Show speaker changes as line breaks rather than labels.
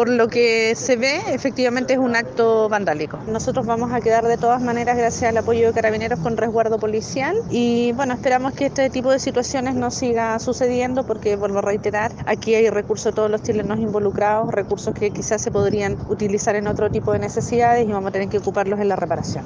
por lo que se ve, efectivamente es un acto vandálico. Nosotros vamos a quedar de todas maneras, gracias al apoyo de carabineros, con resguardo policial y bueno, esperamos que este tipo de situaciones no siga sucediendo porque, vuelvo a reiterar, aquí hay recursos de todos los chilenos involucrados, recursos que quizás se podrían utilizar en otro tipo de necesidades y vamos a tener que ocuparlos en la reparación.